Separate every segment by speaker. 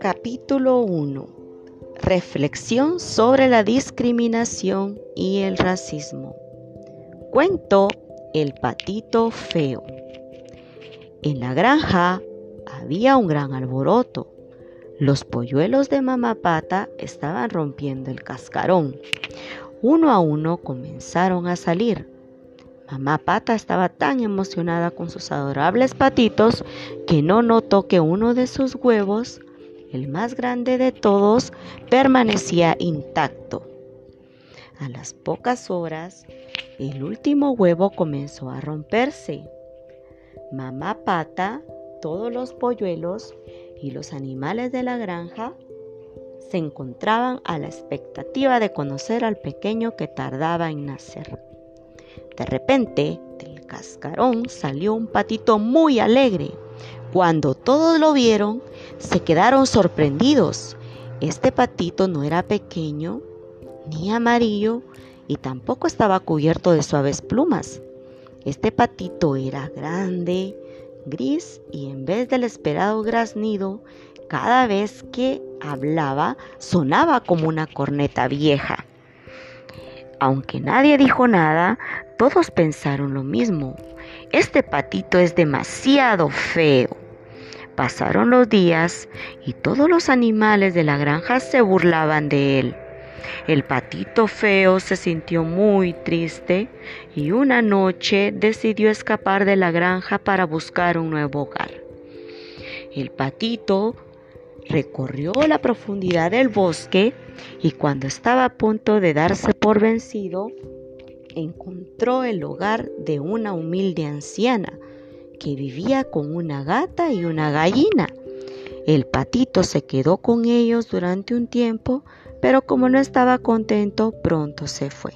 Speaker 1: Capítulo 1 Reflexión sobre la discriminación y el racismo. Cuento El patito feo. En la granja había un gran alboroto. Los polluelos de mamá pata estaban rompiendo el cascarón. Uno a uno comenzaron a salir. Mamá pata estaba tan emocionada con sus adorables patitos que no notó que uno de sus huevos el más grande de todos, permanecía intacto. A las pocas horas, el último huevo comenzó a romperse. Mamá Pata, todos los polluelos y los animales de la granja se encontraban a la expectativa de conocer al pequeño que tardaba en nacer. De repente, del cascarón salió un patito muy alegre. Cuando todos lo vieron, se quedaron sorprendidos. Este patito no era pequeño ni amarillo y tampoco estaba cubierto de suaves plumas. Este patito era grande, gris y en vez del esperado graznido, cada vez que hablaba sonaba como una corneta vieja. Aunque nadie dijo nada, todos pensaron lo mismo. Este patito es demasiado feo. Pasaron los días y todos los animales de la granja se burlaban de él. El patito feo se sintió muy triste y una noche decidió escapar de la granja para buscar un nuevo hogar. El patito recorrió la profundidad del bosque y cuando estaba a punto de darse por vencido, encontró el hogar de una humilde anciana que vivía con una gata y una gallina. El patito se quedó con ellos durante un tiempo, pero como no estaba contento, pronto se fue.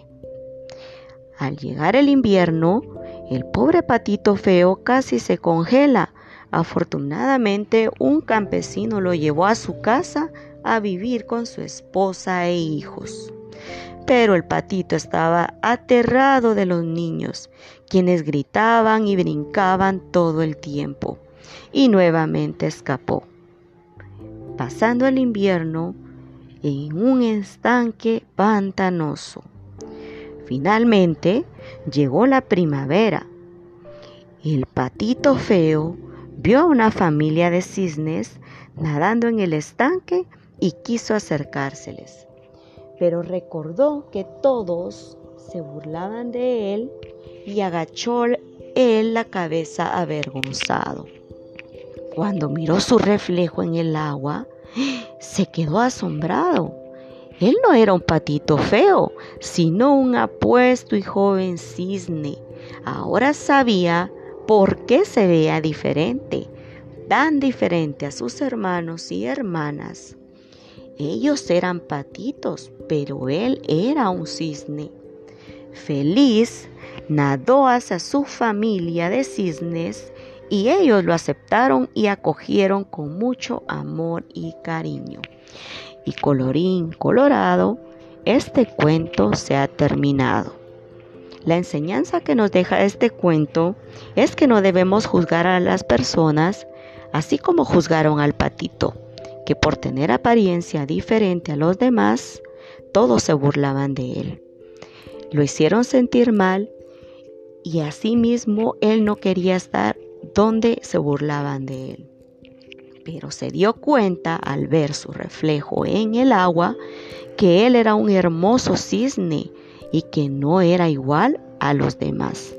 Speaker 1: Al llegar el invierno, el pobre patito feo casi se congela. Afortunadamente, un campesino lo llevó a su casa a vivir con su esposa e hijos. Pero el patito estaba aterrado de los niños, quienes gritaban y brincaban todo el tiempo, y nuevamente escapó, pasando el invierno en un estanque pantanoso. Finalmente llegó la primavera. El patito feo vio a una familia de cisnes nadando en el estanque y quiso acercárseles pero recordó que todos se burlaban de él y agachó él la cabeza avergonzado. Cuando miró su reflejo en el agua, se quedó asombrado. Él no era un patito feo, sino un apuesto y joven cisne. Ahora sabía por qué se veía diferente, tan diferente a sus hermanos y hermanas. Ellos eran patitos, pero él era un cisne. Feliz, nadó hacia su familia de cisnes y ellos lo aceptaron y acogieron con mucho amor y cariño. Y colorín colorado, este cuento se ha terminado. La enseñanza que nos deja este cuento es que no debemos juzgar a las personas así como juzgaron al patito que por tener apariencia diferente a los demás, todos se burlaban de él. Lo hicieron sentir mal y asimismo él no quería estar donde se burlaban de él. Pero se dio cuenta al ver su reflejo en el agua que él era un hermoso cisne y que no era igual a los demás.